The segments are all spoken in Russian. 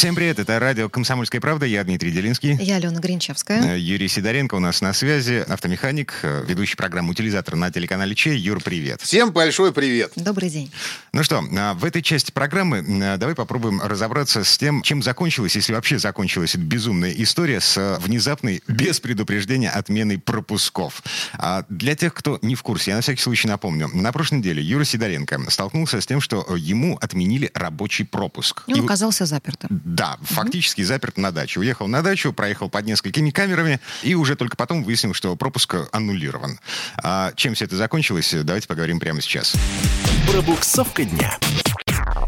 Всем привет, это радио «Комсомольская правда», я Дмитрий Делинский. Я Алена Гринчевская. Э, Юрий Сидоренко у нас на связи, автомеханик, э, ведущий программу «Утилизатор» на телеканале Че. Юр, привет. Всем большой привет. Добрый день. Ну что, а, в этой части программы а, давай попробуем разобраться с тем, чем закончилась, если вообще закончилась эта безумная история с а, внезапной, без предупреждения, отменой пропусков. А Для тех, кто не в курсе, я на всякий случай напомню. На прошлой неделе Юра Сидоренко столкнулся с тем, что ему отменили рабочий пропуск. И он И- оказался запертым. Да, фактически заперт на даче. Уехал на дачу, проехал под несколькими камерами, и уже только потом выяснил, что пропуск аннулирован. А чем все это закончилось, давайте поговорим прямо сейчас. Пробуксовка дня.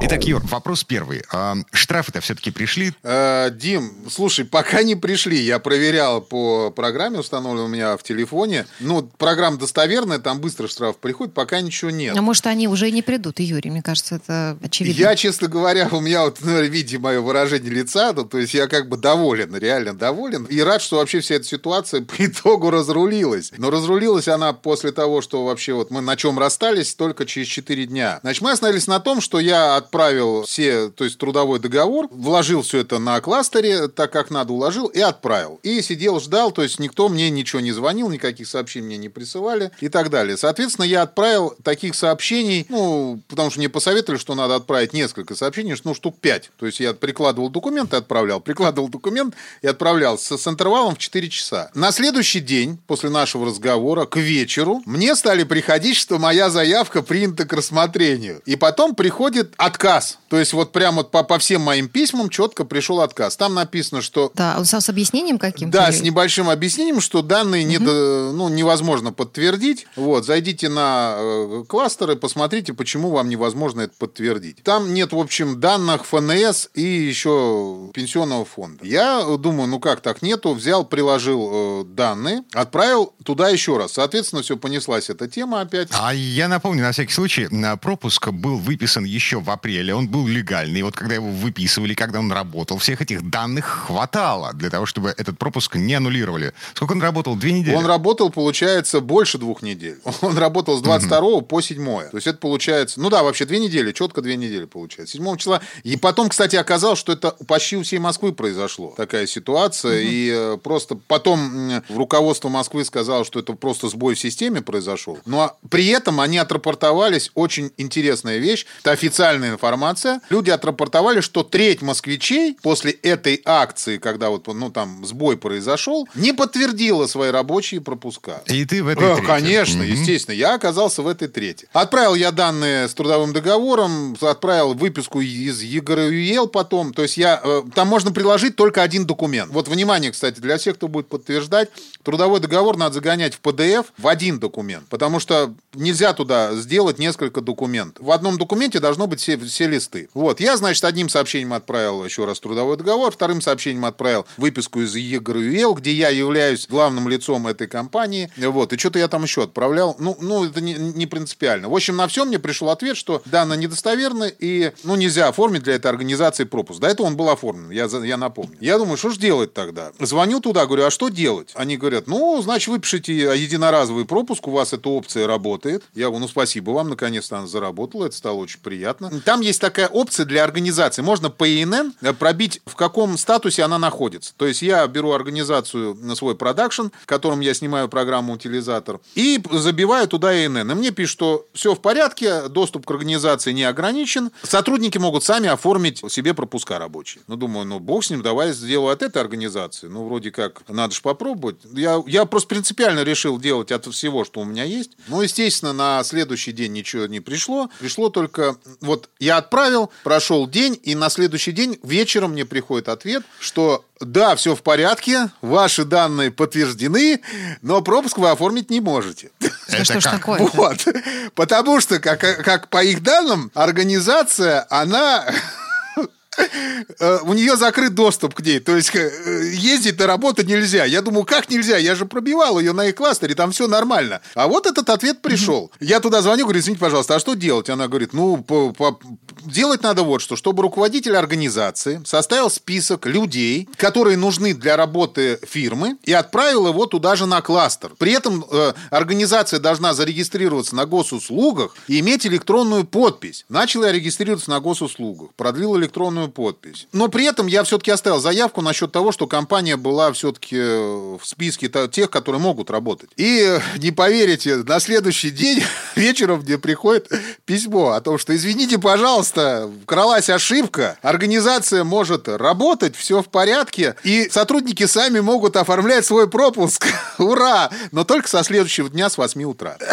Итак, Юр, вопрос первый. А, штрафы-то все-таки пришли? Э, Дим, слушай, пока не пришли. Я проверял по программе, установленной у меня в телефоне. Ну, программа достоверная, там быстро штраф приходит, пока ничего нет. А может, они уже и не придут, и Юрий, мне кажется, это очевидно. Я, честно говоря, у меня вот, ну, видите мое выражение лица, ну, то есть я как бы доволен, реально доволен. И рад, что вообще вся эта ситуация по итогу разрулилась. Но разрулилась она после того, что вообще вот мы на чем расстались только через 4 дня. Значит, мы остановились на том, что я отправил все, то есть трудовой договор, вложил все это на кластере, так как надо, уложил и отправил. И сидел, ждал, то есть никто мне ничего не звонил, никаких сообщений мне не присылали и так далее. Соответственно, я отправил таких сообщений, ну, потому что мне посоветовали, что надо отправить несколько сообщений, ну, штук 5. То есть я прикладывал документ и отправлял, прикладывал документ и отправлял с, с интервалом в 4 часа. На следующий день, после нашего разговора, к вечеру, мне стали приходить, что моя заявка принята к рассмотрению. И потом приходит отказ. То есть вот прямо вот по, по всем моим письмам четко пришел отказ. Там написано, что Да, с, с объяснением каким-то? да, или- с небольшим объяснением, что данные не до- ну, невозможно подтвердить. Вот, зайдите на э, кластеры, посмотрите, почему вам невозможно это подтвердить. Там нет, в общем, данных ФНС и еще пенсионного фонда. Я думаю, ну как так нету, взял, приложил э, данные, отправил туда еще раз. Соответственно, все понеслась эта тема опять. А я напомню, на всякий случай, на пропуск был выписан еще в апреле, он был легальный. Вот когда его выписывали, когда он работал, всех этих данных хватало для того, чтобы этот пропуск не аннулировали. Сколько он работал? Две недели? Он работал, получается, больше двух недель. Он работал с 22 по 7. То есть это получается... Ну да, вообще две недели, четко две недели получается. 7 числа. И потом, кстати, оказалось, что это почти у всей Москвы произошло. Такая ситуация. И э, просто потом м, руководство Москвы сказало, что это просто сбой в системе произошел. Но при этом они отрапортовались. Очень интересная вещь. Это официальная информация. Люди отрапортовали, что треть москвичей после этой акции, когда вот ну там сбой произошел, не подтвердила свои рабочие пропуска. И ты в этой Э, трети. Конечно, Мгм. естественно. Я оказался в этой трети. Отправил я данные с трудовым договором, отправил выписку из ЕГРЮЕЛ потом. То есть я, э, там можно приложить только один документ. Вот, внимание, кстати, для всех, кто будет подтверждать, трудовой договор надо загонять в PDF в один документ. Потому что нельзя туда сделать несколько документов. В одном документе должно быть все, все листы. Вот, я, значит, одним сообщением отправил еще раз трудовой договор, вторым сообщением отправил выписку из ЕГРЮЕЛ, где я являюсь главным лицом этой компании. Вот, и что-то я там еще отправлял. Ну, ну это не, не принципиально. В общем, на все мне пришел ответ, что данные недостоверны, и ну, нельзя оформить для этой организации пропуск. До этого он был оформлен, я, я напомню. Я думаю, что же делать тогда? Звоню туда, говорю, а что делать? Они говорят, ну, значит, выпишите единоразовый пропуск, у вас эта опция работает. Я говорю, ну, спасибо вам, наконец-то она заработала, это стало очень приятно. Там есть такая опция для организации. Можно по ИНН пробить, в каком статусе она находится. То есть я беру организацию на свой продакшн, в котором я снимаю программу «Утилизатор», и забиваю туда ИНН. И мне пишут, что все в порядке, доступ к организации не ограничен. Сотрудники могут сами оформить себе пропуска рабочие. Ну, думаю, ну, бог с ним, давай сделаю от этой организации. Ну, вроде как, надо же попробовать. Я, я просто принципиально решил делать от всего, что у меня есть. Ну, естественно, на следующий день ничего не пришло. Пришло только... Вот я отправил, прошел день, и на следующий день вечером мне приходит ответ, что да, все в порядке, ваши данные подтверждены, но пропуск вы оформить не можете. Да что ж как? такое? Вот. Потому что, как, как по их данным, организация, она у нее закрыт доступ к ней. То есть э, ездить на работу нельзя. Я думаю, как нельзя? Я же пробивал ее на их кластере, там все нормально. А вот этот ответ пришел. Я туда звоню, говорю, извините, пожалуйста, а что делать? Она говорит, ну, по- по- делать надо вот что, чтобы руководитель организации составил список людей, которые нужны для работы фирмы, и отправил его туда же на кластер. При этом э, организация должна зарегистрироваться на госуслугах и иметь электронную подпись. Начал я регистрироваться на госуслугах, продлил электронную подпись. Но при этом я все-таки оставил заявку насчет того, что компания была все-таки в списке тех, которые могут работать. И не поверите, на следующий день вечером мне приходит письмо о том, что извините, пожалуйста, кралась ошибка, организация может работать, все в порядке, и сотрудники сами могут оформлять свой пропуск. Ура! Но только со следующего дня с 8 утра.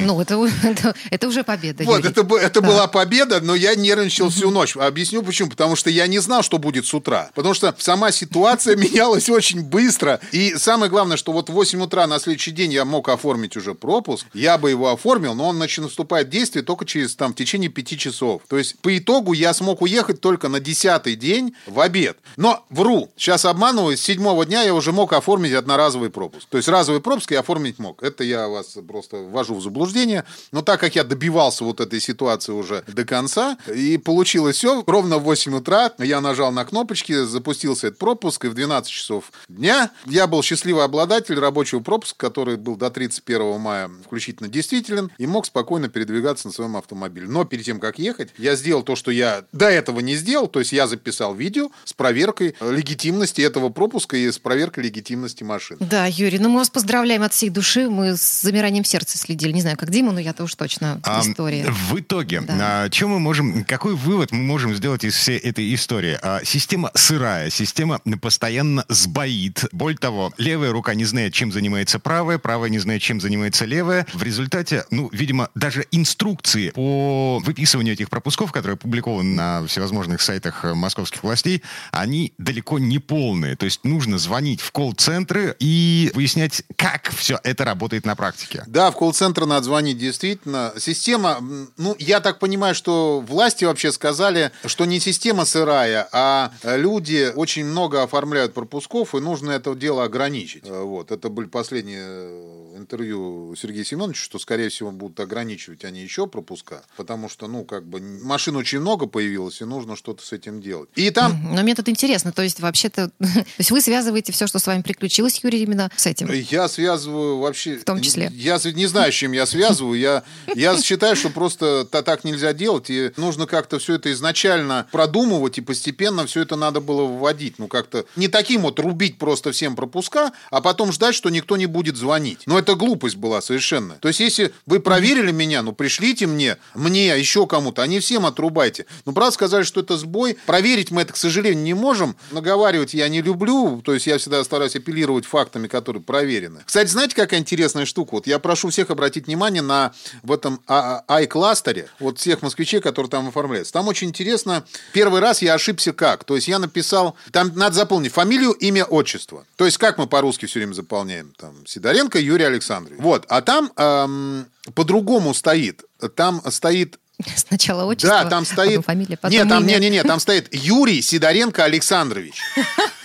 Ну, это, это, это уже победа. Вот, Юрий. это, это да. была победа, но я нервничал всю ночь. Объясню почему. Потому что я не знал, что будет с утра. Потому что сама ситуация менялась очень быстро. И самое главное, что вот в 8 утра на следующий день я мог оформить уже пропуск. Я бы его оформил, но он начинает наступает в действие только через там в течение 5 часов. То есть по итогу я смог уехать только на 10 день в обед. Но вру, сейчас обманываю, с седьмого дня я уже мог оформить одноразовый пропуск. То есть разовый пропуск я оформить мог. Это я вас просто ввожу в заблуждение. Но так как я добивался вот этой ситуации уже до конца, и получилось все, ровно в 8 утра я нажал на кнопочки, запустился этот пропуск, и в 12 часов дня я был счастливый обладатель рабочего пропуска, который был до 31 мая включительно действителен, и мог спокойно передвигаться на своем автомобиле. Но перед тем, как ехать, я сделал то, что я до этого не сделал, то есть я записал видео с проверкой легитимности этого пропуска и с проверкой легитимности машины. Да, Юрий, ну мы вас поздравляем от всей души, мы с замиранием сердца следили, не знаю, как Дима, но я-то уж точно а, история. В итоге, да. а, чем мы можем, какой вывод мы можем сделать из всей этой истории? А, система сырая, система постоянно сбоит. Более того, левая рука не знает, чем занимается правая, правая не знает, чем занимается левая. В результате, ну, видимо, даже инструкции по выписыванию этих пропусков, которые опубликованы на всевозможных сайтах э, московских властей, они далеко не полные. То есть нужно звонить в колл-центры и выяснять, как все это работает на практике. Да, в колл-центр надо звонить действительно. Система, ну, я так понимаю, что власти вообще сказали, что не система сырая, а люди очень много оформляют пропусков, и нужно это дело ограничить. Э, вот, это были последние э, интервью Сергея Семеновича, что, скорее всего, будут ограничивать они еще пропуска, потому что, ну, как бы, машин очень много появилось, и нужно что-то с этим делать. И там... Но мне тут интересно, то есть, вообще-то, то есть вы связываете все, что с вами приключилось, Юрий, именно с этим? Я связываю вообще... В том числе? Я не знаю, с чем я связываю. Я, я считаю, что просто так нельзя делать, и нужно как-то все это изначально продумывать, и постепенно все это надо было вводить. Ну, как-то не таким вот рубить просто всем пропуска, а потом ждать, что никто не будет звонить. Но это глупость была совершенно. То есть, если вы проверили меня, ну, пришлите мне, мне, еще кому-то, а не всем отрубайте. Ну, правда, сказали, что это сбой. Проверить мы это, к сожалению, не можем. Наговаривать я не люблю, то есть я всегда стараюсь апеллировать фактами, которые проверены. Кстати, знаете, какая интересная штука? Вот я прошу всех обратить внимание на в этом i-кластере, вот всех москвичей, которые там оформляются. Там очень интересно, первый раз я ошибся как? То есть я написал, там надо заполнить фамилию, имя, отчество. То есть как мы по-русски все время заполняем? Там Сидоренко Юрий Александрович. Вот, а там эм, по-другому стоит. Там стоит Сначала отчество, да, там стоит... потом фамилия, потом Нет, там, не, не, не, там стоит Юрий Сидоренко Александрович.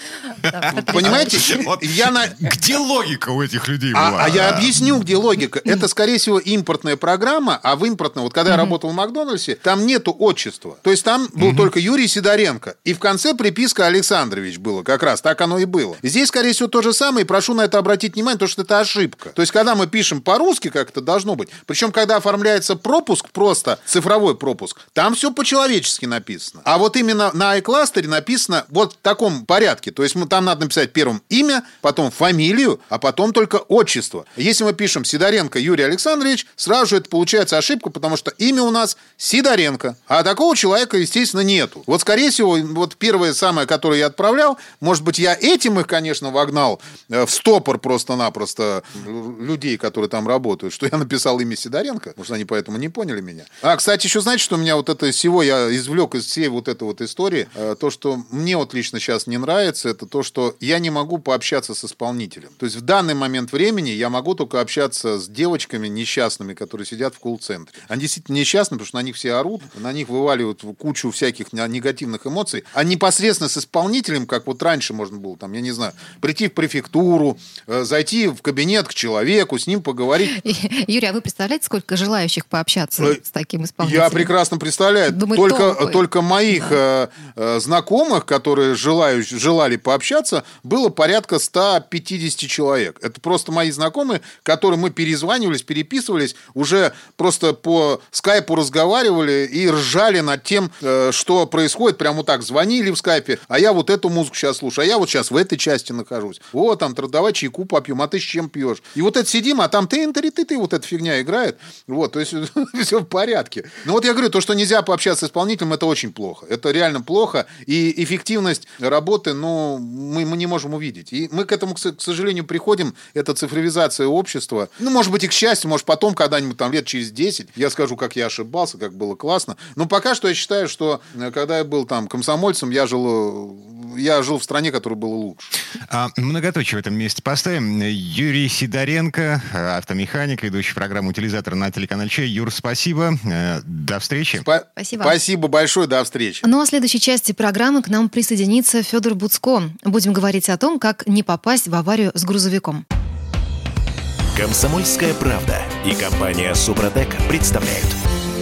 Понимаете, я на... Где логика у этих людей а, была? А, я объясню, где логика. Это, скорее всего, импортная программа, а в импортной, вот когда я работал в Макдональдсе, там нету отчества. То есть там был только Юрий Сидоренко. И в конце приписка Александрович было. Как раз так оно и было. Здесь, скорее всего, то же самое. И прошу на это обратить внимание, потому что это ошибка. То есть, когда мы пишем по-русски, как это должно быть, причем, когда оформляется пропуск, просто цифровой пропуск, там все по-человечески написано. А вот именно на iCluster написано вот в таком порядке. То есть, мы там надо написать первым имя, потом фамилию, а потом только отчество. Если мы пишем Сидоренко Юрий Александрович, сразу же это получается ошибка, потому что имя у нас Сидоренко. А такого человека, естественно, нету. Вот, скорее всего, вот первое самое, которое я отправлял, может быть, я этим их, конечно, вогнал э, в стопор просто-напросто людей, которые там работают, что я написал имя Сидоренко. Может, они поэтому не поняли меня. А, кстати, еще знаете, что у меня вот это всего я извлек из всей вот этой вот истории, э, то, что мне вот лично сейчас не нравится, ситуация это то, что я не могу пообщаться с исполнителем. То есть в данный момент времени я могу только общаться с девочками несчастными, которые сидят в колл-центре. Они действительно несчастны, потому что на них все орут, на них вываливают кучу всяких негативных эмоций. А непосредственно с исполнителем, как вот раньше можно было, там, я не знаю, прийти в префектуру, э, зайти в кабинет к человеку, с ним поговорить. Юрий, а вы представляете, сколько желающих пообщаться с таким исполнителем? Я прекрасно представляю. Думаю, только, только моих да. э, знакомых, которые желаю, желали пообщаться, было порядка 150 человек. Это просто мои знакомые, которые мы перезванивались, переписывались, уже просто по скайпу разговаривали и ржали над тем, э, что происходит. Прямо вот так звонили в скайпе, а я вот эту музыку сейчас слушаю, а я вот сейчас в этой части нахожусь. Вот там, давай чайку попьем, а ты с чем пьешь? И вот это сидим, а там ты ты ты ты вот эта фигня играет. Вот, то есть все в порядке. Но вот я говорю, то, что нельзя пообщаться с исполнителем, это очень плохо. Это реально плохо. И эффективность работы, ну, мы, мы не можем увидеть. И мы к этому, к сожалению, приходим. Это цифровизация общества. Ну, может быть, и к счастью, может, потом когда-нибудь там лет через 10 я скажу, как я ошибался, как было классно. Но пока что я считаю, что э, когда я был там комсомольцем, я жил, э, я жил в стране, которая была лучше. А, многоточие в этом месте поставим. Юрий Сидоренко, автомеханик, ведущий программу «Утилизатор» на телеканале Чай. Юр, спасибо. Э, до встречи. Спа- спасибо. Спасибо большое. До встречи. Ну а в следующей части программы к нам присоединится Федор Буцко. Будем говорить о том, как не попасть в аварию с грузовиком. Комсомольская правда и компания Супротек представляют.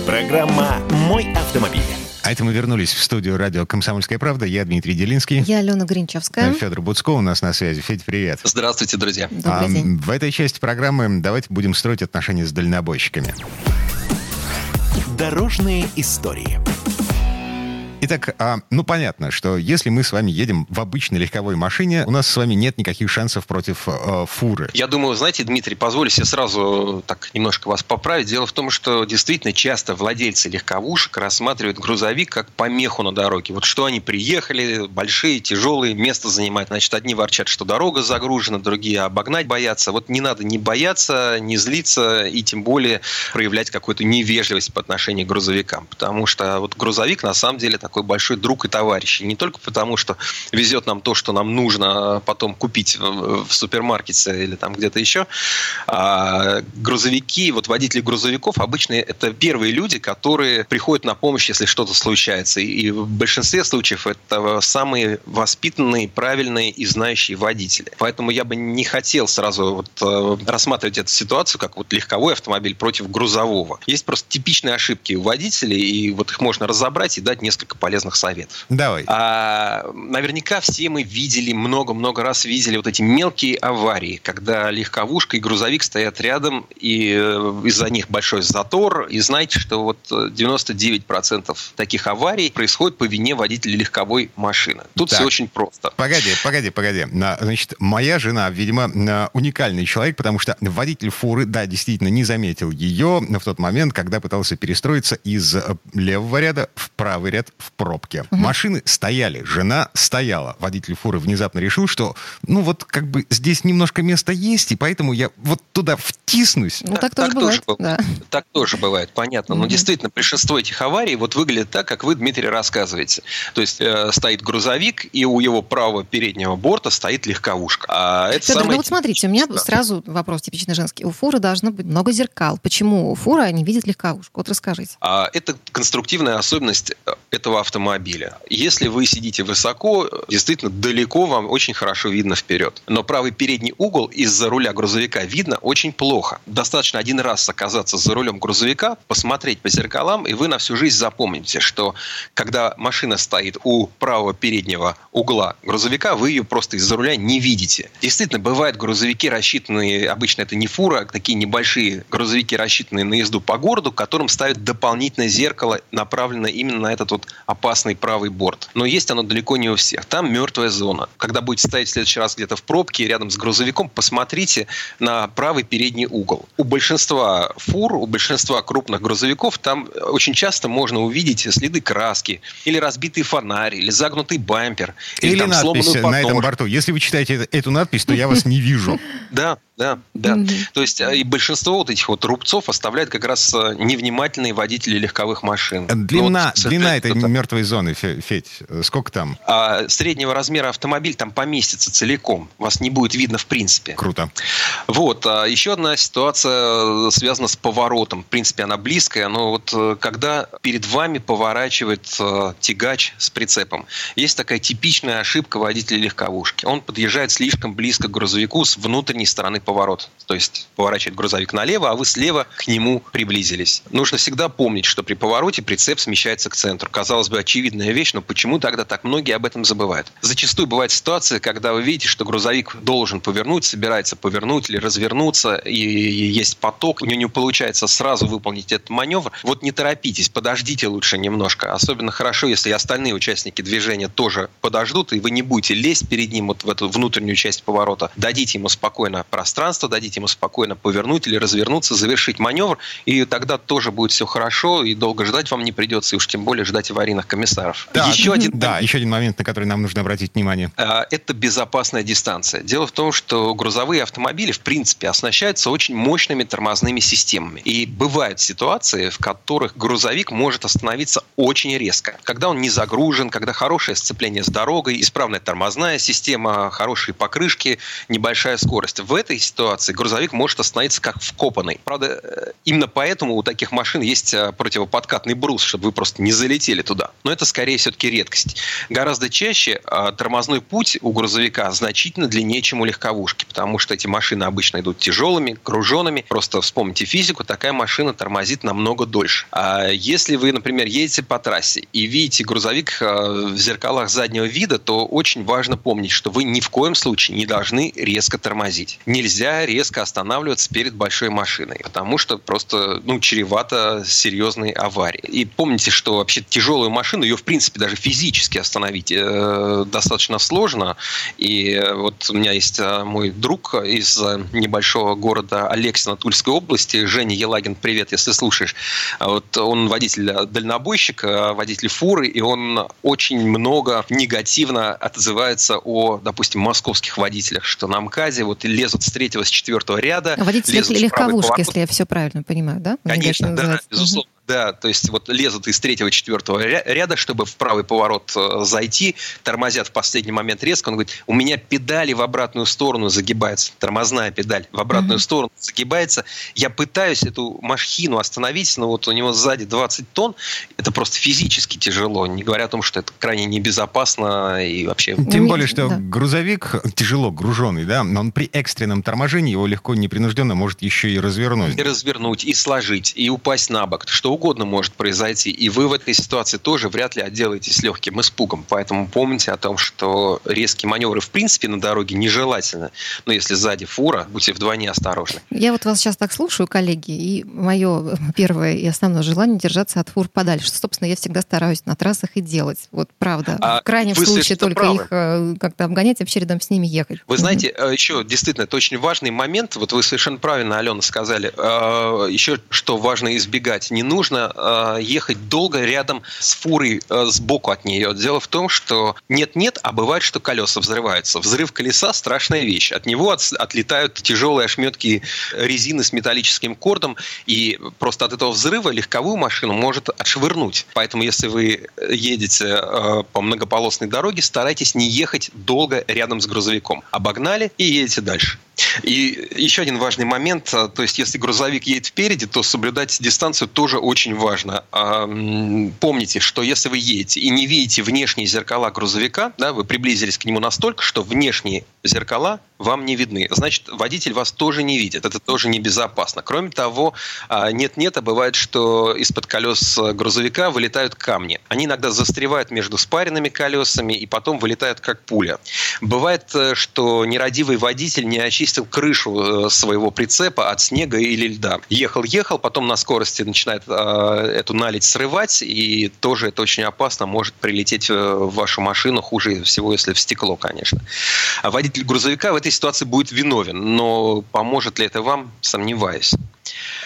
Программа «Мой автомобиль». А это мы вернулись в студию радио «Комсомольская правда». Я Дмитрий Делинский. Я Алена Гринчевская. Федор Буцко у нас на связи. Федь, привет. Здравствуйте, друзья. Добрый а, день. В этой части программы давайте будем строить отношения с дальнобойщиками. Дорожные истории. Итак, а, ну понятно, что если мы с вами едем в обычной легковой машине, у нас с вами нет никаких шансов против э, фуры. Я думаю, знаете, Дмитрий, позволю себе сразу так немножко вас поправить. Дело в том, что действительно часто владельцы легковушек рассматривают грузовик как помеху на дороге. Вот что они приехали, большие, тяжелые, место занимают. Значит, одни ворчат, что дорога загружена, другие обогнать боятся. Вот не надо не бояться, не злиться и тем более проявлять какую-то невежливость по отношению к грузовикам. Потому что вот грузовик на самом деле так такой большой друг и товарищ. И не только потому, что везет нам то, что нам нужно потом купить в супермаркете или там где-то еще. А грузовики, вот водители грузовиков обычно это первые люди, которые приходят на помощь, если что-то случается. И в большинстве случаев это самые воспитанные, правильные и знающие водители. Поэтому я бы не хотел сразу вот э, рассматривать эту ситуацию как вот легковой автомобиль против грузового. Есть просто типичные ошибки у водителей, и вот их можно разобрать и дать несколько полезных советов. Давай. А, наверняка все мы видели, много-много раз видели вот эти мелкие аварии, когда легковушка и грузовик стоят рядом, и э, из-за них большой затор. И знаете, что вот 99% таких аварий происходит по вине водителя легковой машины. Тут так. все очень просто. Погоди, погоди, погоди. Значит, моя жена, видимо, уникальный человек, потому что водитель фуры, да, действительно не заметил ее в тот момент, когда пытался перестроиться из э, левого ряда в правый ряд в пробке. Угу. Машины стояли, жена стояла. Водитель фуры внезапно решил, что, ну вот как бы здесь немножко места есть, и поэтому я вот туда втиснусь. Ну так, так тоже бывает. Тоже, да. Так тоже бывает, понятно. Угу. Но действительно, большинство этих аварий вот выглядит так, как вы, Дмитрий, рассказываете. То есть э, стоит грузовик, и у его правого переднего борта стоит легковушка. А это Федор, самое... ну вот смотрите, у меня сразу вопрос типично женский. У фуры должно быть много зеркал. Почему у фура не видит легковушку? Вот расскажите. А, это конструктивная особенность э, этого автомобиля. Если вы сидите высоко, действительно далеко вам очень хорошо видно вперед. Но правый передний угол из-за руля грузовика видно очень плохо. Достаточно один раз оказаться за рулем грузовика, посмотреть по зеркалам, и вы на всю жизнь запомните, что когда машина стоит у правого переднего угла грузовика, вы ее просто из-за руля не видите. Действительно, бывают грузовики, рассчитанные, обычно это не фура, а такие небольшие грузовики, рассчитанные на езду по городу, которым ставят дополнительное зеркало, направленное именно на этот вот опасный правый борт. Но есть оно далеко не у всех. Там мертвая зона. Когда будете стоять в следующий раз где-то в пробке рядом с грузовиком, посмотрите на правый передний угол. У большинства фур, у большинства крупных грузовиков там очень часто можно увидеть следы краски, или разбитый фонарь, или загнутый бампер, или, или там надпись на этом борту. Если вы читаете эту надпись, то я вас не вижу. Да, да, да. То есть э, и большинство вот этих вот рубцов оставляет как раз э, невнимательные водители легковых машин. Длина, длина этой мертвой зоны, Федь? Сколько там? А, среднего размера автомобиль там поместится целиком. Вас не будет видно в принципе. Круто. Вот. А еще одна ситуация связана с поворотом. В принципе, она близкая, но вот э, когда перед вами поворачивает э, тягач с прицепом, есть такая типичная ошибка водителя легковушки. Он подъезжает слишком близко к грузовику с внутренней стороны поворота. То есть поворачивает грузовик налево, а вы слева к нему приблизились. Нужно всегда помнить, что при повороте прицеп смещается к центру. Казалось бы, очевидная вещь, но почему тогда так многие об этом забывают? Зачастую бывает ситуация, когда вы видите, что грузовик должен повернуть, собирается повернуть или развернуться, и есть поток, у него не получается сразу выполнить этот маневр. Вот не торопитесь, подождите лучше немножко. Особенно хорошо, если остальные участники движения тоже подождут, и вы не будете лезть перед ним вот в эту внутреннюю часть поворота. Дадите ему спокойно пространство, дадите ему спокойно повернуть или развернуться, завершить маневр, и тогда тоже будет все хорошо, и долго ждать вам не придется, и уж тем более ждать аварийных комиссаров. Да, еще один, да, еще один момент, на который нам нужно обратить внимание. А, это безопасная дистанция. Дело в том, что грузовые автомобили, в принципе, оснащаются очень мощными тормозными системами. И бывают ситуации, в которых грузовик может остановиться очень резко. Когда он не загружен, когда хорошее сцепление с дорогой, исправная тормозная система, хорошие покрышки, небольшая скорость. В этой ситуации грузовик может остановиться как вкопанный. Правда, э, именно поэтому у таких машин есть э, противоподкатный брус, чтобы вы просто не залетели туда. Но это скорее все-таки редкость. Гораздо чаще э, тормозной путь у грузовика значительно длиннее, чем у легковушки, потому что эти машины обычно идут тяжелыми, груженными. Просто вспомните физику, такая машина тормозит намного дольше. А если вы, например, едете по трассе и видите грузовик в зеркалах заднего вида, то очень важно помнить, что вы ни в коем случае не должны резко тормозить. Нельзя резко останавливаться перед большой машиной, потому что просто ну, чревато серьезной аварией. И помните, что вообще тяжелую машину, ее в принципе даже физически остановить э, достаточно сложно. И вот у меня есть э, мой друг из небольшого города Алексина Тульской области, Женя Елагин, привет, если слушаешь. Вот он водитель-дальнобойщик, э, водитель фуры, и он очень много негативно отзывается о, допустим, московских водителях, что на МКАДе вот лезут с третьего, с четвертого ряда. Водители легковушки, если я все правильно понимаю, да? Конечно, да, безусловно. Да, то есть вот лезут из третьего, четвертого ряда, чтобы в правый поворот э, зайти, тормозят в последний момент резко. Он говорит, у меня педали в обратную сторону загибаются, тормозная педаль в обратную mm-hmm. сторону загибается. Я пытаюсь эту машину остановить, но вот у него сзади 20 тонн. Это просто физически тяжело, не говоря о том, что это крайне небезопасно и вообще... Тем более, что да. грузовик тяжело груженный, да, но он при экстренном торможении его легко непринужденно может еще и развернуть. И развернуть, и сложить, и упасть на бок, что угодно может произойти. И вы в этой ситуации тоже вряд ли отделаетесь легким испугом. Поэтому помните о том, что резкие маневры в принципе на дороге нежелательны. Но если сзади фура, будьте вдвойне осторожны. Я вот вас сейчас так слушаю, коллеги, и мое первое и основное желание держаться от фур подальше. Собственно, я всегда стараюсь на трассах и делать. Вот правда. А в крайнем случае только правы. их э, как-то обгонять, вообще рядом с ними ехать. Вы знаете, mm еще действительно, это очень важный момент. Вот вы совершенно правильно, Алена, сказали. Э, еще что важно избегать. Не нужно нужно э, ехать долго рядом с фурой э, сбоку от нее. Дело в том, что нет-нет, а бывает, что колеса взрываются. Взрыв колеса – страшная вещь. От него от, отлетают тяжелые ошметки резины с металлическим кордом, и просто от этого взрыва легковую машину может отшвырнуть. Поэтому, если вы едете э, по многополосной дороге, старайтесь не ехать долго рядом с грузовиком. Обогнали и едете дальше. И еще один важный момент, а, то есть если грузовик едет впереди, то соблюдать дистанцию тоже очень важно. А, помните, что если вы едете и не видите внешние зеркала грузовика, да, вы приблизились к нему настолько, что внешние зеркала вам не видны. Значит, водитель вас тоже не видит. Это тоже небезопасно. Кроме того, а, нет-нет, а бывает, что из-под колес грузовика вылетают камни. Они иногда застревают между спаренными колесами и потом вылетают как пуля. Бывает, э, что нерадивый водитель не очистил крышу э, своего прицепа от снега или льда. Ехал-ехал, потом на скорости начинает э, эту наледь срывать, и тоже это очень опасно, может прилететь в вашу машину, хуже всего, если в стекло, конечно. А водитель грузовика в этой ситуации будет виновен, но поможет ли это вам, сомневаюсь.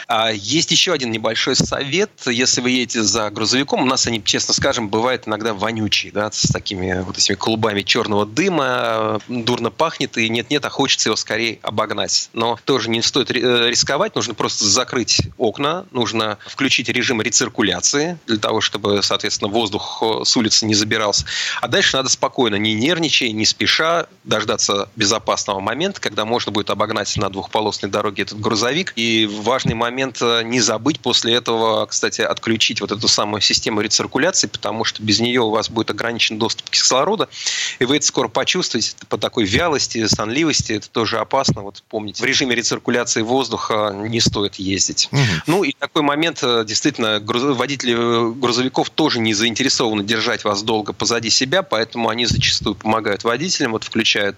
А есть еще один небольшой совет. Если вы едете за грузовиком, у нас они, честно скажем, бывают иногда вонючие, да, с такими вот этими клубами черного дыма, дурно пахнет, и нет-нет, а хочется его скорее обогнать. Но тоже не стоит э, рисковать, нужно просто закрыть окна, нужно включить режим рециркуляции для того, чтобы, соответственно, воздух э, с улицы не забирался. А дальше надо спокойно, не нервничая, не спеша, дождаться безопасного момента, когда можно будет обогнать на двухполосной дороге этот грузовик. И важный момент э, не забыть после этого, кстати, отключить вот эту самую систему рециркуляции, потому что без нее у вас будет ограничен доступ кислорода, и вы это скоро почувствуете по такой вялости, сонливости, это тоже опасно. Вот помните, в режиме рециркуляции воздуха не стоит ездить. Угу. Ну и такой момент, э, действительно, водители э, грузовиков тоже не заинтересованы держать вас долго позади себя, поэтому они зачастую помогают водителям, вот включают,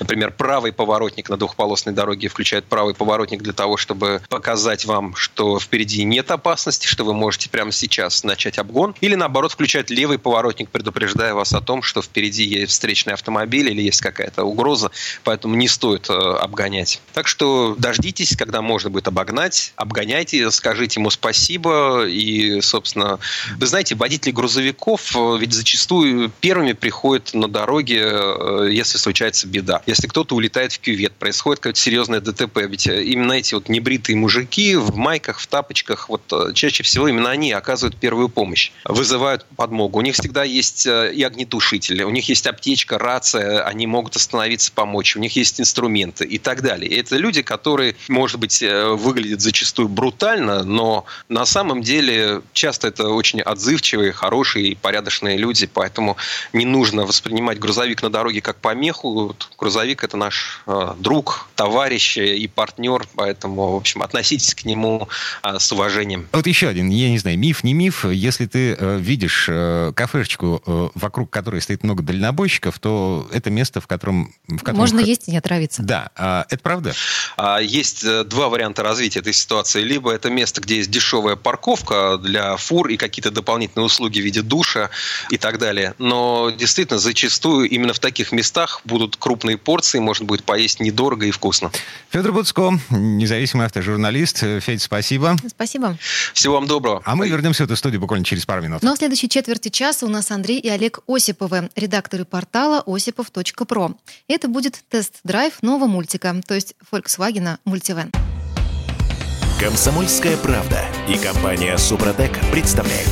например, правый поворотник на двухполосной дороге, включают правый поворотник для того, чтобы показать вам, что впереди нет опасности, что вы можете прямо сейчас начать обгон, или наоборот включают левый поворотник, предупреждая вас о том, что впереди есть встречный автомобиль или есть какая-то угроза, поэтому не стоит обгонять. Так что дождитесь, когда можно будет обогнать, обгоняйте, скажите ему спасибо. И, собственно, вы знаете, водители грузовиков э, ведь зачастую первыми приходят на дороге, э, если случается беда. Если кто-то улетает в кювет, происходит какое-то серьезное ДТП. Ведь э, именно эти вот небритые мужики в майках, в тапочках, вот чаще всего именно они оказывают первую помощь, вызывают подмогу. У них всегда есть и огнетушители, у них есть аптечка, рация, они могут остановиться, помочь, у них есть инструменты и так далее. И это люди, которые, может быть, выглядят зачастую брутально, но на самом деле часто это очень отзывчивые, хорошие и порядочные люди, поэтому не нужно воспринимать грузовик на дороге как помеху. Грузовик это наш э, друг, товарищ и партнер, поэтому, в общем, относитесь к нему э, с уважением. Вот еще один, я не знаю, миф, не миф. Если ты э, видишь э, кафешечку, э, вокруг которой стоит много дальнобойщиков, то это место, в котором... В котором Можно х... есть и не отравиться. Да, э, это правда? А, есть э, два варианта развития этой ситуации. Либо это место, где есть дешевая парковка для фур и какие-то дополнительные услуги в виде душа и так далее. Но действительно, зачастую именно в таких местах будут крупные порции, можно будет поесть недорого и вкусно. Федор Буцко, независимый автожурналист. Федь, спасибо. Спасибо. Всего вам доброго. А мы вернемся в эту студию буквально через пару минут. Но в следующей четверти часа у нас Андрей и Олег Осиповы, редакторы портала осипов.про. Это будет тест-драйв нового мультика, то есть Volkswagen Multivan. Комсомольская правда и компания Супротек представляют.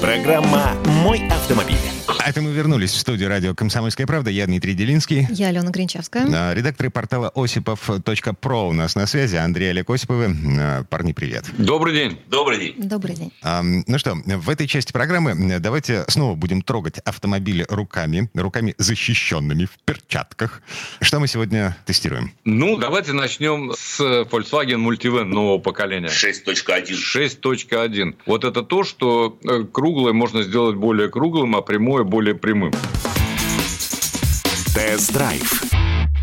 Программа «Мой автомобиль». А это мы вернулись в студию радио «Комсомольская правда». Я Дмитрий Делинский. Я Алена Гринчевская. Редакторы портала осипов.про у нас на связи. Андрей Олег Осиповы. А, парни, привет. Добрый день. Добрый день. Добрый день. А, ну что, в этой части программы давайте снова будем трогать автомобили руками, руками защищенными, в перчатках. Что мы сегодня тестируем? Ну, давайте начнем с Volkswagen Multivan нового поколения. 6.1. 6.1. Вот это то, что э, круглое можно сделать более круглым, а прямое более прямым. Тест-драйв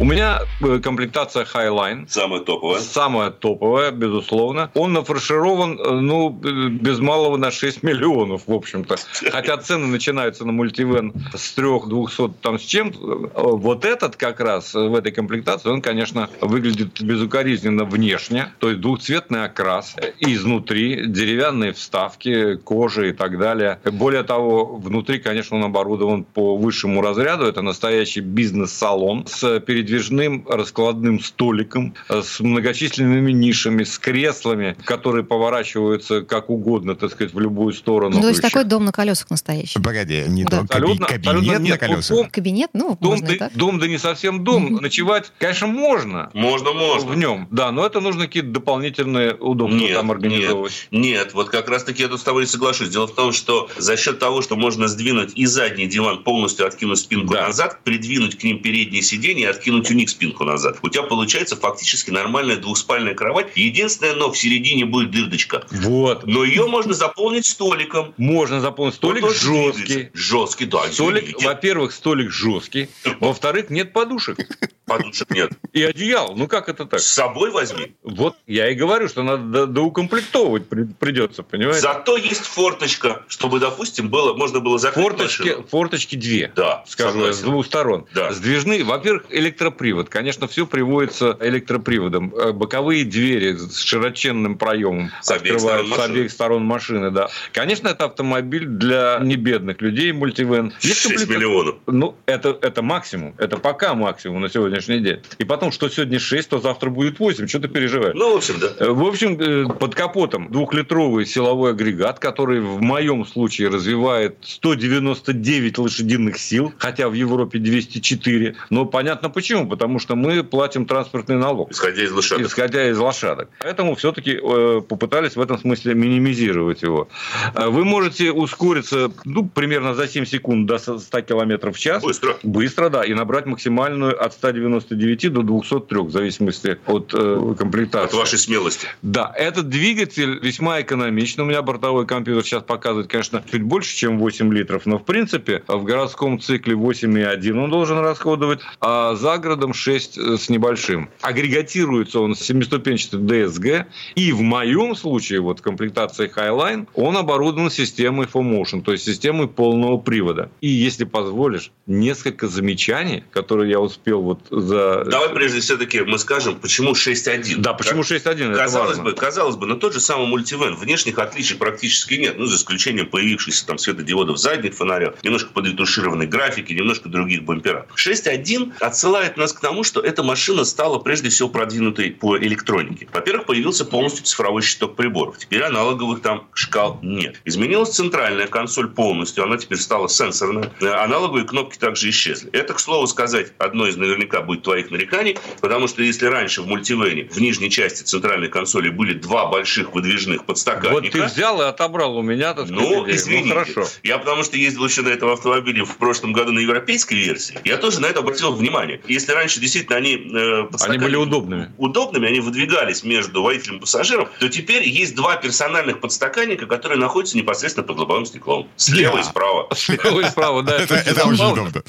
у меня э, комплектация Highline. Самая топовая. Самая топовая, безусловно. Он нафарширован, э, ну, без малого на 6 миллионов, в общем-то. Хотя цены начинаются на мультивен с 3 200 там с чем. Вот этот как раз в этой комплектации, он, конечно, выглядит безукоризненно внешне. То есть двухцветный окрас. Изнутри деревянные вставки, кожа и так далее. Более того, внутри, конечно, он оборудован по высшему разряду. Это настоящий бизнес-салон с перед передвижным раскладным столиком э, с многочисленными нишами, с креслами, которые поворачиваются как угодно, так сказать, в любую сторону. Ну, то есть такой дом на колесах настоящий. Погоди, не да. дом, абсолютно, кабинет абсолютно на колесах? Дом, кабинет, ну, дом, можно да, так. Дом, да не совсем дом. Ночевать, конечно, можно. Можно, можно. В нем, да, но это нужно какие-то дополнительные удобства нет, там организовывать. Нет, нет, вот как раз-таки я тут с тобой не соглашусь. Дело в том, что за счет того, что можно сдвинуть и задний диван, полностью откинуть спинку да. назад, придвинуть к ним передние сиденья и откинуть у них спинку назад. У тебя получается фактически нормальная двухспальная кровать. Единственное, но в середине будет дырдочка. Вот. Но ее можно заполнить столиком. Можно заполнить столик вот жесткий. Жесткий, да. Столик, во-первых, столик жесткий. Во-вторых, нет подушек. Подушек нет. И одеял. Ну как это так? С собой возьми. Вот я и говорю, что надо доукомплектовывать придется, понимаете? Зато есть форточка, чтобы, допустим, было, можно было закрыть форточки, машину. Форточки две. Да. Скажу я, с двух сторон. Да. Сдвижные. Во-первых, электро электропривод. Конечно, все приводится электроприводом. Э, боковые двери с широченным проемом с обеих, сторон, с обеих сторон машины. Да. Конечно, это автомобиль для небедных людей, мультивен. 6 комплект... миллионов. Ну, это, это максимум. Это пока максимум на сегодняшний день. И потом, что сегодня 6, то завтра будет 8. Что ты переживаешь? Ну, в общем, да. Э, в общем, э, под капотом двухлитровый силовой агрегат, который в моем случае развивает 199 лошадиных сил, хотя в Европе 204. Но понятно почему. Потому что мы платим транспортный налог. Исходя из лошадок. Исходя из лошадок. Поэтому все-таки э, попытались в этом смысле минимизировать его. Вы можете ускориться ну, примерно за 7 секунд до 100 км в час. Быстро. Быстро, да. И набрать максимальную от 199 до 203, в зависимости от э, комплектации. От вашей смелости. Да. Этот двигатель весьма экономичный. У меня бортовой компьютер сейчас показывает, конечно, чуть больше, чем 8 литров. Но, в принципе, в городском цикле 8,1 он должен расходовать, а за городом 6 с небольшим. Агрегатируется он с семиступенчатой DSG. И в моем случае, вот в комплектации Highline, он оборудован системой 4Motion, то есть системой полного привода. И если позволишь, несколько замечаний, которые я успел вот за... Давай прежде все-таки мы скажем, почему 6.1. Да, почему 6.1, казалось бы, казалось бы, но тот же самый мультивен, внешних отличий практически нет, ну, за исключением появившихся там светодиодов задних фонарях, немножко подретушированной графики, немножко других бамперов. 6.1 отсылает нас к тому, что эта машина стала прежде всего продвинутой по электронике. Во-первых, появился полностью цифровой щиток приборов. Теперь аналоговых там шкал нет. Изменилась центральная консоль полностью, она теперь стала сенсорная. Аналоговые кнопки также исчезли. Это, к слову сказать, одно из наверняка будет твоих нареканий, потому что если раньше в мультивене в нижней части центральной консоли были два больших выдвижных подстаканника... Вот ты взял и отобрал у меня, так сказать, Ну, извините. Ну, хорошо. Я потому что ездил еще на этом автомобиле в прошлом году на европейской версии, я тоже на это обратил внимание. Если раньше действительно они... Э, они были удобными. Удобными, они выдвигались между водителем и пассажиром, то теперь есть два персональных подстаканника, которые находятся непосредственно под лобовым стеклом. Слева и справа. Слева и справа, да. Это очень удобно.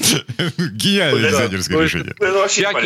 Гениальное дизайнерское решение.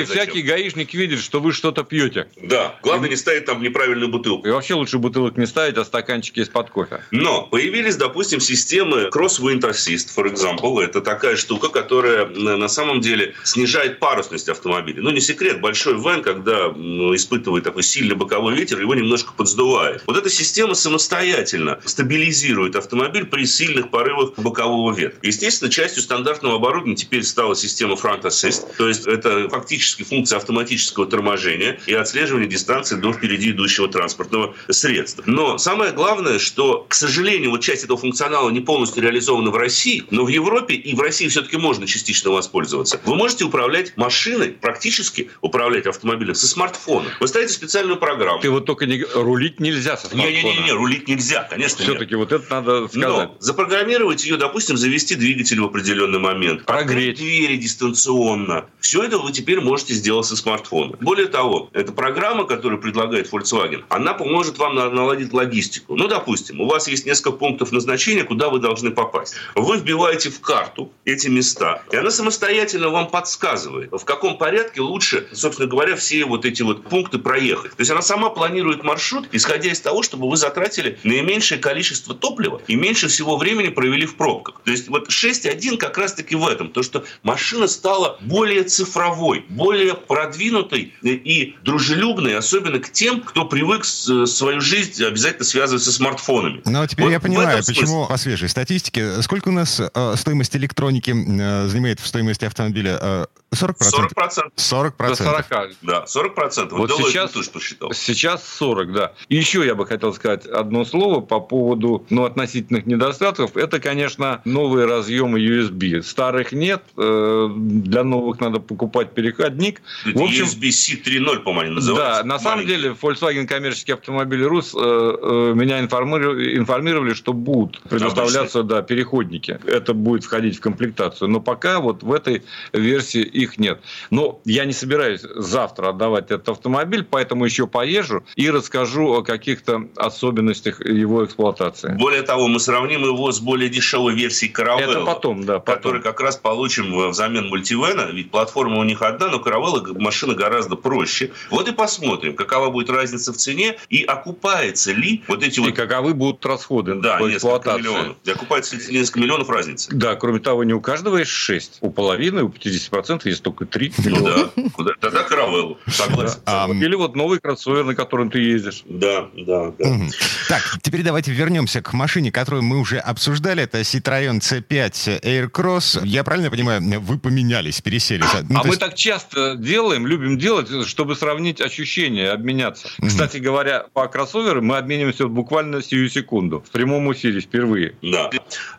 Всякий гаишник видит, что вы что-то пьете. Да. Главное не ставить там неправильную бутылку. И вообще лучше бутылок не ставить, а стаканчики из-под кофе. Но появились, допустим, системы Cross Wind Assist, for example. Это такая штука, которая на самом деле снижает парусность автомобиля. Ну, не секрет, большой вен, когда испытывает такой сильный боковой ветер, его немножко подсдувает. Вот эта система самостоятельно стабилизирует автомобиль при сильных порывах бокового ветра. Естественно, частью стандартного оборудования теперь стала система Front Assist, то есть это фактически функция автоматического торможения и отслеживания дистанции до впереди идущего транспортного средства. Но самое главное, что, к сожалению, вот часть этого функционала не полностью реализована в России, но в Европе и в России все-таки можно частично воспользоваться. Вы можете управлять машиной, практически управлять автомобилем со смартфона. Вы ставите специальную программу. Ты вот только не рулить нельзя со смартфона. Не-не-не, рулить нельзя, конечно. Все-таки вот это надо сказать. Но запрограммировать ее, допустим, завести двигатель в определенный момент, прогреть двери дистанционно. Все это вы теперь можете сделать со смартфона. Более того, эта программа, которую предлагает Volkswagen, она поможет вам наладить логистику. Ну, допустим, у вас есть несколько пунктов назначения, куда вы должны попасть. Вы вбиваете в карту эти места, и она самостоятельно вам подсказывает, в каком порядке лучше, собственно говоря, все вот эти вот пункты проехать. То есть она сама планирует маршрут, исходя из того, чтобы вы затратили наименьшее количество топлива и меньше всего времени провели в пробках. То есть вот 6.1 как раз-таки в этом. То, что машина стала более цифровой, более продвинутой и дружелюбной, особенно к тем, кто привык свою жизнь обязательно связывать со смартфонами. Ну, а теперь вот я понимаю, почему по свежей статистике, сколько у нас э, стоимость электроники э, занимает в стоимости автомобиля? Э, 40%? 40%. 40%. До 40. Да, 40%. Вот Делает сейчас, тоже посчитал. Сейчас 40, да. И еще я бы хотел сказать одно слово по поводу ну, относительных недостатков. Это, конечно, новые разъемы USB. Старых нет. Э, для новых надо покупать переходник. В общем, USB-C 3.0, по-моему, называется. Да, на самом деле Volkswagen коммерческие автомобили РУС э, э, меня информировали, информировали, что будут предоставляться да, переходники. Это будет входить в комплектацию. Но пока вот в этой версии их нет. Но я не собираюсь завтра отдавать этот автомобиль, поэтому еще поезжу и расскажу о каких-то особенностях его эксплуатации. Более того, мы сравним его с более дешевой версией Caravella. Это потом, да. Потом. Который как раз получим взамен мультивена, ведь платформа у них одна, но Caravella машина гораздо проще. Вот и посмотрим, какова будет разница в цене и окупается ли вот эти и вот... И каковы будут расходы да, по эксплуатации. миллионов. И окупается ли несколько миллионов разницы. Да, кроме того, не у каждого есть 6. У половины, у 50% есть только три миллиона. Ну да, тогда каравеллу, согласен. Или вот новый кроссовер, на котором ты ездишь. Да, да, да. Так, теперь давайте вернемся к машине, которую мы уже обсуждали. Это Citroёn C5 Aircross. Я правильно понимаю, вы поменялись, пересели? Ну, а мы так часто делаем, любим делать, чтобы сравнить ощущения, обменяться. Кстати говоря, по кроссоверу мы обмениваемся буквально сию секунду. В прямом эфире впервые. Да.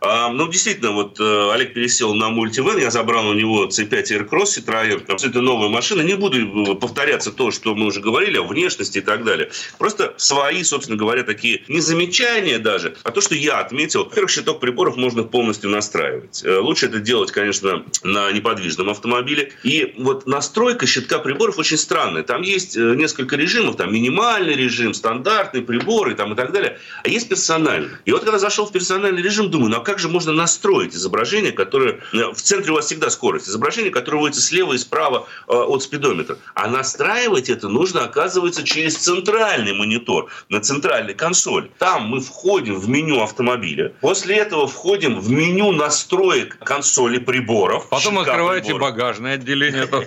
А, ну, действительно, вот э, Олег пересел на мультивен, я забрал у него C5 Aircross Citroёn. Это новая машина. Не буду э, повторяться то, что мы уже говорили о внешности и так далее. Просто свои, собственно говоря, такие не замечания даже, а то, что я отметил. Во-первых, щиток приборов можно полностью настраивать. Э, лучше это делать, конечно, на неподвижном автомобиле. И вот настройка щитка приборов очень странная. Там есть несколько режимов, там минимальный режим, стандартный приборы там, и так далее. А есть персональный. И вот когда зашел в персональный режим, думаю, ну а как же можно настроить изображение, которое... Э, в центре у вас всегда скорость. Изображение, которое выводится слева и справа э, от спидометра. А настраивать это нужно, оказывается, через центральный монитор, на центральной консоли. Там мы входим в меню автомобиля. После этого входим в меню настроек консоли приборов. Потом открываете приборов. багажное отделение.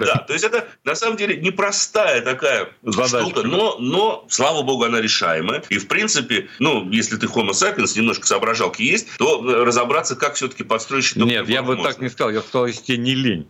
Да, то есть это на самом деле непростая такая штука, но, но, слава богу, она решаемая. И, в принципе, ну, если ты Homo sapiens, немножко соображалки есть, то разобраться, как все-таки подстроить Нет, я бы так не сказал. Я сказал, если тебе не лень.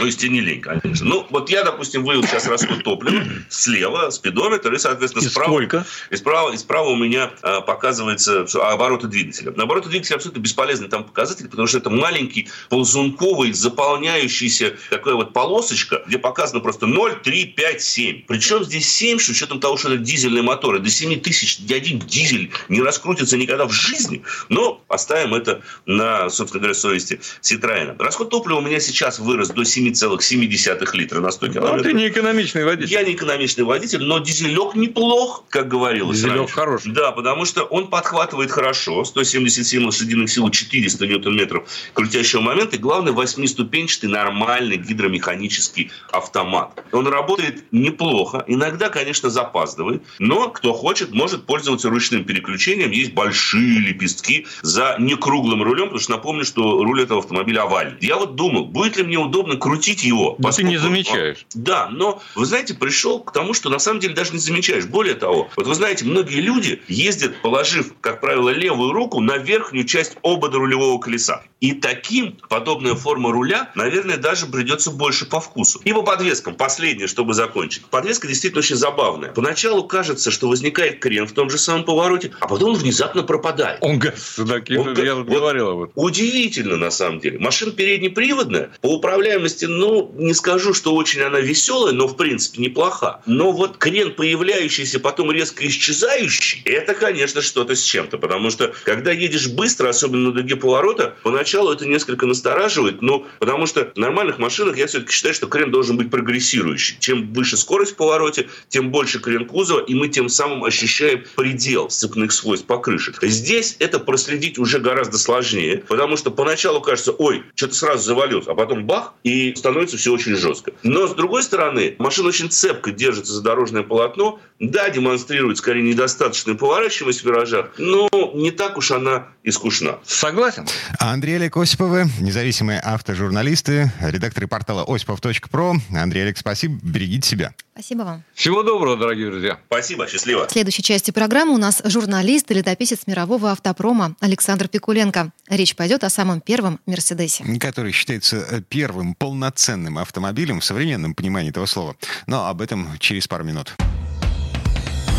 То есть и не лень, конечно. Ну, вот я, допустим, вывел сейчас расход топлива слева, спидометр, и, соответственно, и справа... Сколько? И справа, и справа у меня а, показывается обороты двигателя. На обороты двигателя абсолютно бесполезный там показатель, потому что это маленький ползунковый, заполняющийся такая вот полосочка, где показано просто 0, 3, 5, 7. Причем здесь 7, с учетом того, что это дизельные моторы. До 7 тысяч ни один дизель не раскрутится никогда в жизни. Но оставим это на, собственно говоря, совести Citroёn. Расход топлива у меня сейчас вырос до 7 7,7 литра на 100 километров. Ну, ты не экономичный водитель. Я не экономичный водитель, но дизелек неплох, как говорилось Дизелек раньше. хороший. Да, потому что он подхватывает хорошо. 177 лошадиных сил, 400 ньютон-метров крутящего момента. И главное, восьмиступенчатый нормальный гидромеханический автомат. Он работает неплохо. Иногда, конечно, запаздывает. Но кто хочет, может пользоваться ручным переключением. Есть большие лепестки за некруглым рулем. Потому что напомню, что руль этого автомобиля овальный. Я вот думал, будет ли мне удобно крутить его. Да ты не замечаешь. Да, но, вы знаете, пришел к тому, что на самом деле даже не замечаешь. Более того, вот вы знаете, многие люди ездят, положив, как правило, левую руку на верхнюю часть обода рулевого колеса. И таким подобная форма руля, наверное, даже придется больше по вкусу. И по подвескам, последнее, чтобы закончить. Подвеска действительно очень забавная. Поначалу кажется, что возникает крен в том же самом повороте, а потом он внезапно пропадает. Он газ, да, я вот говорил об этом. Удивительно, на самом деле. Машина переднеприводная, по управляемости, ну, не скажу, что очень она веселая, но, в принципе, неплоха. Но вот крен, появляющийся, потом резко исчезающий, это, конечно, что-то с чем-то. Потому что, когда едешь быстро, особенно на дуге поворота, поначалу это несколько настораживает, но потому что в нормальных машинах я все-таки считаю, что крен должен быть прогрессирующий. Чем выше скорость в повороте, тем больше крен кузова, и мы тем самым ощущаем предел сцепных свойств покрышек. Здесь это проследить уже гораздо сложнее, потому что поначалу кажется, ой, что-то сразу завалилось, а потом бах, и становится все очень жестко. Но с другой стороны, машина очень цепко держится за дорожное полотно, да, демонстрирует скорее недостаточную поворачиваемость в виражах, но не так уж она и скучна. Согласен. Андрей Олег Осиповы, независимые автожурналисты, редакторы портала осипов.про. Андрей Олег, спасибо, берегите себя. Спасибо вам. Всего доброго, дорогие друзья. Спасибо, счастливо. В следующей части программы у нас журналист и летописец мирового автопрома Александр Пикуленко. Речь пойдет о самом первом «Мерседесе». Который считается первым полноценным автомобилем в современном понимании этого слова. Но об этом через пару минут.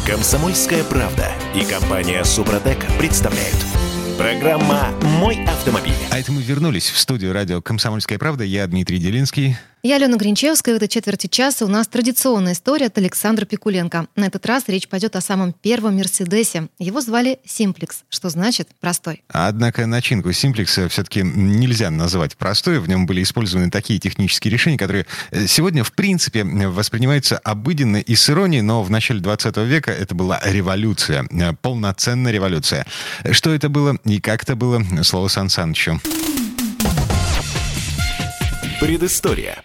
Комсомольская правда и компания Супротек представляют – Программа «Мой автомобиль». А это мы вернулись в студию радио «Комсомольская правда». Я Дмитрий Делинский. Я Алена Гринчевская. В этой четверти часа у нас традиционная история от Александра Пикуленко. На этот раз речь пойдет о самом первом Мерседесе. Его звали Симплекс, что значит «простой». Однако начинку Симплекса все-таки нельзя называть простой. В нем были использованы такие технические решения, которые э, сегодня, в принципе, воспринимаются обыденно и с иронией, но в начале 20 века это была революция, э, полноценная революция. Что это было и как это было, слово Сан Санычу. Предыстория.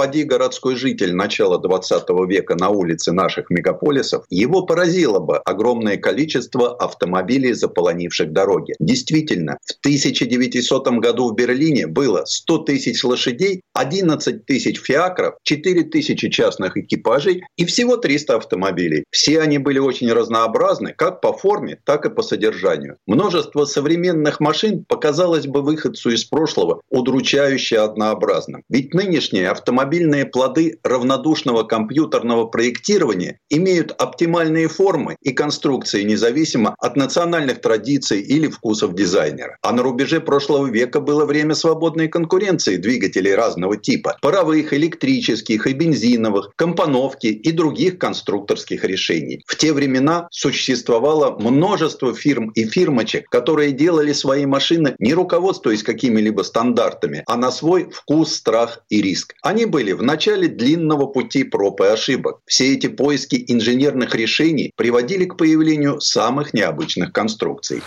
По Попади городской житель начала 20 века на улицы наших мегаполисов, его поразило бы огромное количество автомобилей, заполонивших дороги. Действительно, в 1900 году в Берлине было 100 тысяч лошадей, 11 тысяч фиакров, 4 тысячи частных экипажей и всего 300 автомобилей. Все они были очень разнообразны, как по форме, так и по содержанию. Множество современных машин показалось бы выходцу из прошлого удручающе однообразным. Ведь нынешние автомобильные плоды равнодушного компьютерного проектирования имеют оптимальные формы и конструкции независимо от национальных традиций или вкусов дизайнера. А на рубеже прошлого века было время свободной конкуренции двигателей разного типа – паровых, электрических и бензиновых, компоновки и других конструкторских решений. В те времена существовало множество фирм и фирмочек, которые делали свои машины не руководствуясь какими-либо стандартами, а на свой вкус, страх и риск. Они были в начале длинного пути проб и ошибок. Все эти поиски инженерных решений приводили к появлению самых необычных конструкций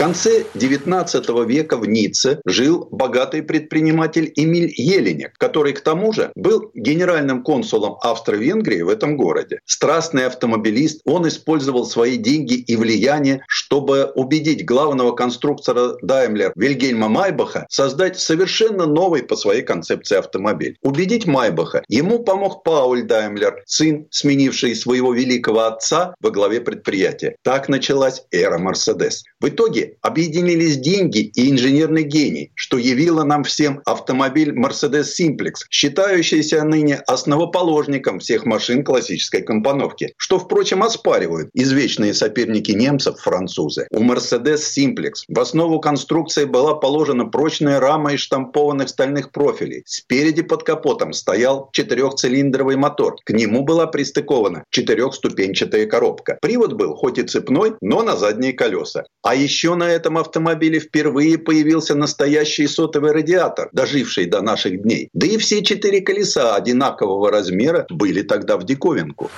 конце XIX века в Ницце жил богатый предприниматель Эмиль Еленек, который к тому же был генеральным консулом Австро-Венгрии в этом городе. Страстный автомобилист, он использовал свои деньги и влияние, чтобы убедить главного конструктора Daimler Вильгельма Майбаха создать совершенно новый по своей концепции автомобиль. Убедить Майбаха ему помог Пауль Даймлер, сын, сменивший своего великого отца во главе предприятия. Так началась эра Мерседес. В итоге объединились деньги и инженерный гений, что явило нам всем автомобиль Mercedes Simplex, считающийся ныне основоположником всех машин классической компоновки, что, впрочем, оспаривают извечные соперники немцев французы. У Mercedes Simplex в основу конструкции была положена прочная рама из штампованных стальных профилей. Спереди под капотом стоял четырехцилиндровый мотор. К нему была пристыкована четырехступенчатая коробка. Привод был хоть и цепной, но на задние колеса. Еще на этом автомобиле впервые появился настоящий сотовый радиатор, доживший до наших дней. Да и все четыре колеса одинакового размера были тогда в диковинку.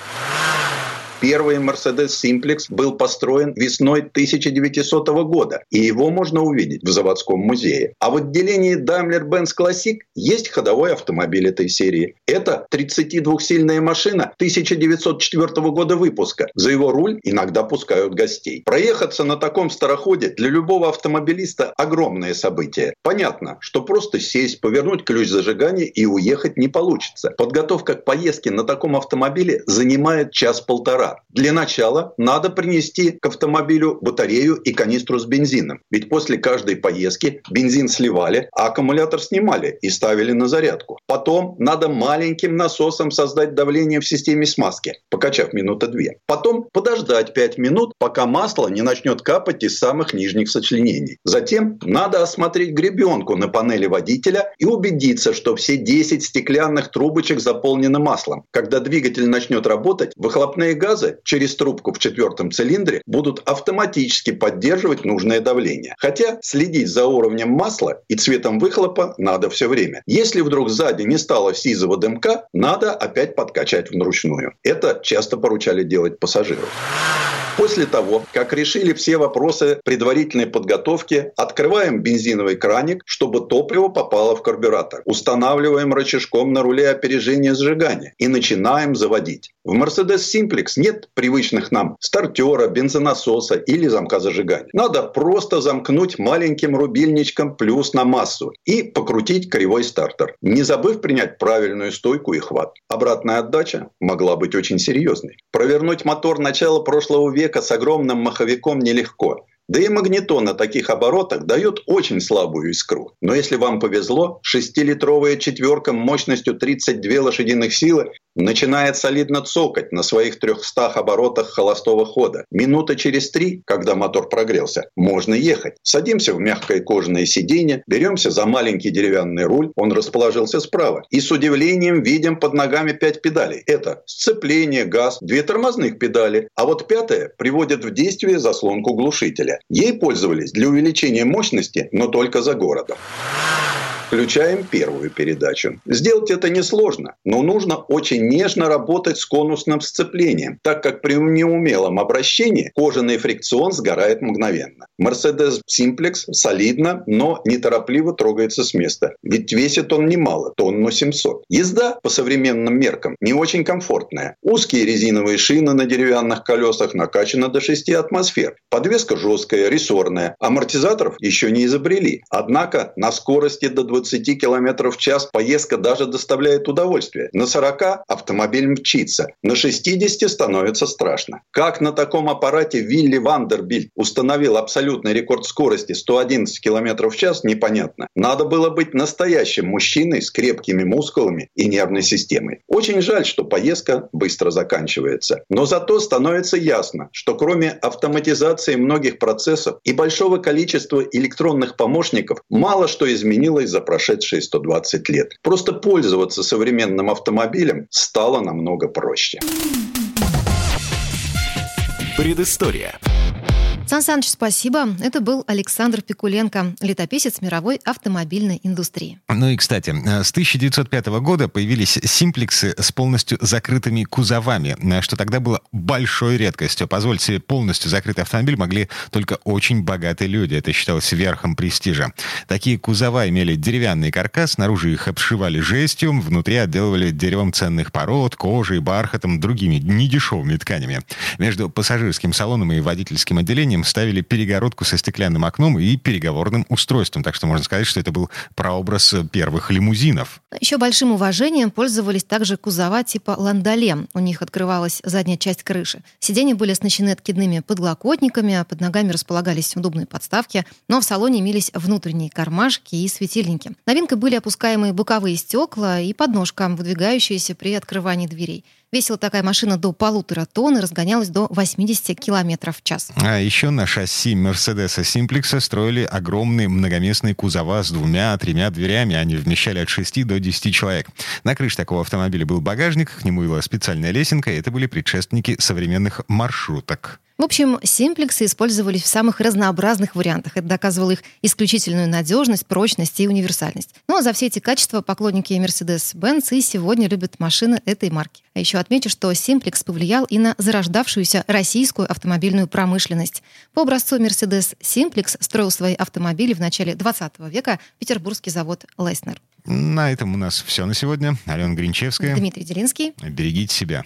Первый Mercedes Simplex был построен весной 1900 года, и его можно увидеть в заводском музее. А в отделении Daimler-Benz Classic есть ходовой автомобиль этой серии. Это 32-сильная машина 1904 года выпуска. За его руль иногда пускают гостей. Проехаться на таком староходе для любого автомобилиста огромное событие. Понятно, что просто сесть, повернуть ключ зажигания и уехать не получится. Подготовка к поездке на таком автомобиле занимает час-полтора. Для начала надо принести к автомобилю батарею и канистру с бензином. Ведь после каждой поездки бензин сливали, а аккумулятор снимали и ставили на зарядку. Потом надо маленьким насосом создать давление в системе смазки, покачав минуты две. Потом подождать 5 минут, пока масло не начнет капать из самых нижних сочленений. Затем надо осмотреть гребенку на панели водителя и убедиться, что все 10 стеклянных трубочек заполнены маслом. Когда двигатель начнет работать, выхлопные газы газы через трубку в четвертом цилиндре будут автоматически поддерживать нужное давление. Хотя следить за уровнем масла и цветом выхлопа надо все время. Если вдруг сзади не стало сизого дымка, надо опять подкачать вручную. Это часто поручали делать пассажиру. После того, как решили все вопросы предварительной подготовки, открываем бензиновый краник, чтобы топливо попало в карбюратор. Устанавливаем рычажком на руле опережения сжигания и начинаем заводить. В Mercedes Simplex нет привычных нам стартера, бензонасоса или замка зажигания. Надо просто замкнуть маленьким рубильничком плюс на массу и покрутить кривой стартер, не забыв принять правильную стойку и хват. Обратная отдача могла быть очень серьезной. Провернуть мотор начала прошлого века человека с огромным маховиком нелегко. Да и магнитон на таких оборотах дает очень слабую искру. Но если вам повезло, 6-литровая четверка мощностью 32 лошадиных силы начинает солидно цокать на своих 300 оборотах холостого хода. Минута через три, когда мотор прогрелся, можно ехать. Садимся в мягкое кожаное сиденье, беремся за маленький деревянный руль, он расположился справа. И с удивлением видим под ногами пять педалей. Это сцепление, газ, две тормозных педали, а вот пятая приводит в действие заслонку глушителя. Ей пользовались для увеличения мощности, но только за городом. Включаем первую передачу. Сделать это несложно, но нужно очень нежно работать с конусным сцеплением, так как при неумелом обращении кожаный фрикцион сгорает мгновенно. Mercedes Simplex солидно, но неторопливо трогается с места. Ведь весит он немало, тонну 700. Езда по современным меркам не очень комфортная. Узкие резиновые шины на деревянных колесах накачаны до 6 атмосфер. Подвеска жесткая, рессорная. Амортизаторов еще не изобрели. Однако на скорости до 20 км в час поездка даже доставляет удовольствие. На 40 автомобиль мчится. На 60 становится страшно. Как на таком аппарате Вилли Вандербильд установил абсолютный рекорд скорости 111 км в час, непонятно. Надо было быть настоящим мужчиной с крепкими мускулами и нервной системой. Очень жаль, что поездка быстро заканчивается. Но зато становится ясно, что кроме автоматизации многих процессов и большого количества электронных помощников, мало что изменилось за прошедшие 120 лет. Просто пользоваться современным автомобилем стало намного проще. Предыстория. Сан Саныч, спасибо. Это был Александр Пикуленко, летописец мировой автомобильной индустрии. Ну и, кстати, с 1905 года появились симплексы с полностью закрытыми кузовами, что тогда было большой редкостью. Позволить себе полностью закрытый автомобиль могли только очень богатые люди. Это считалось верхом престижа. Такие кузова имели деревянный каркас, снаружи их обшивали жестью, внутри отделывали деревом ценных пород, кожей, бархатом, другими недешевыми тканями. Между пассажирским салоном и водительским отделением ставили перегородку со стеклянным окном и переговорным устройством. Так что можно сказать, что это был прообраз первых лимузинов. Еще большим уважением пользовались также кузова типа ландолем. У них открывалась задняя часть крыши. Сиденья были оснащены откидными подлокотниками, а под ногами располагались удобные подставки, но в салоне имелись внутренние кармашки и светильники. Новинкой были опускаемые боковые стекла и подножка, выдвигающиеся при открывании дверей. Весила такая машина до полутора тонн и разгонялась до 80 километров в час. А еще на шасси Мерседеса Симплекса строили огромные многоместные кузова с двумя-тремя дверями. Они вмещали от 6 до 10 человек. На крыше такого автомобиля был багажник, к нему была специальная лесенка, это были предшественники современных маршруток. В общем, симплексы использовались в самых разнообразных вариантах. Это доказывало их исключительную надежность, прочность и универсальность. Но за все эти качества поклонники Mercedes-Benz и сегодня любят машины этой марки. А еще отмечу, что симплекс повлиял и на зарождавшуюся российскую автомобильную промышленность. По образцу Mercedes Simplex строил свои автомобили в начале 20 века петербургский завод Леснер. На этом у нас все на сегодня. Алена Гринчевская. Дмитрий Делинский. Берегите себя.